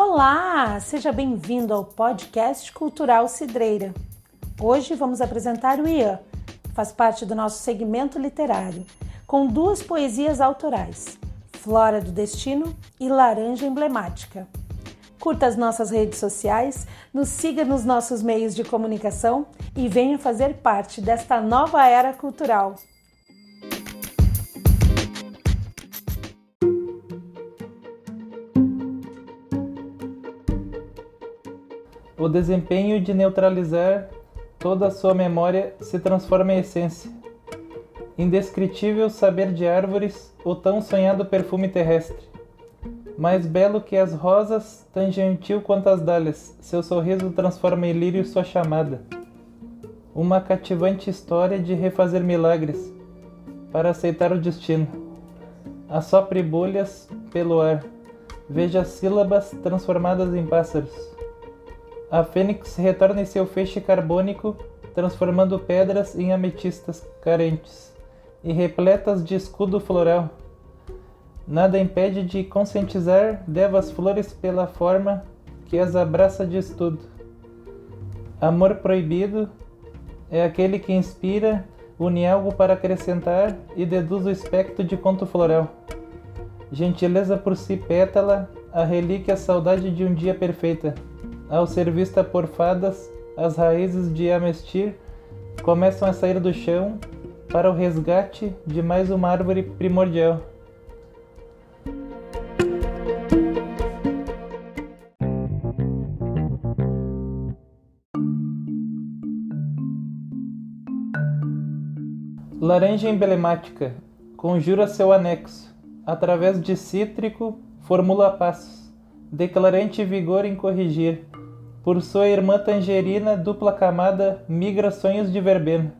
Olá, seja bem-vindo ao podcast Cultural Cidreira. Hoje vamos apresentar o Ian, que faz parte do nosso segmento literário, com duas poesias autorais, Flora do Destino e Laranja Emblemática. Curta as nossas redes sociais, nos siga nos nossos meios de comunicação e venha fazer parte desta nova era cultural. O desempenho de neutralizar toda a sua memória se transforma em essência. Indescritível saber de árvores, o tão sonhado perfume terrestre. Mais belo que as rosas, tão gentil quanto as dálias, seu sorriso transforma em lírio sua chamada. Uma cativante história de refazer milagres, para aceitar o destino. Assopre bolhas pelo ar, veja sílabas transformadas em pássaros. A fênix retorna em seu feixe carbônico, transformando pedras em ametistas carentes e repletas de escudo floral. Nada impede de conscientizar devas flores pela forma que as abraça de estudo. Amor proibido é aquele que inspira, une algo para acrescentar e deduz o espectro de conto floral. Gentileza por si pétala, a relíquia saudade de um dia perfeita ao ser vista por fadas, as raízes de Amestir começam a sair do chão para o resgate de mais uma árvore primordial. Laranja emblemática conjura seu anexo, através de cítrico, formula passos, declarante vigor em corrigir, por sua irmã tangerina, dupla camada, migra sonhos de verbena.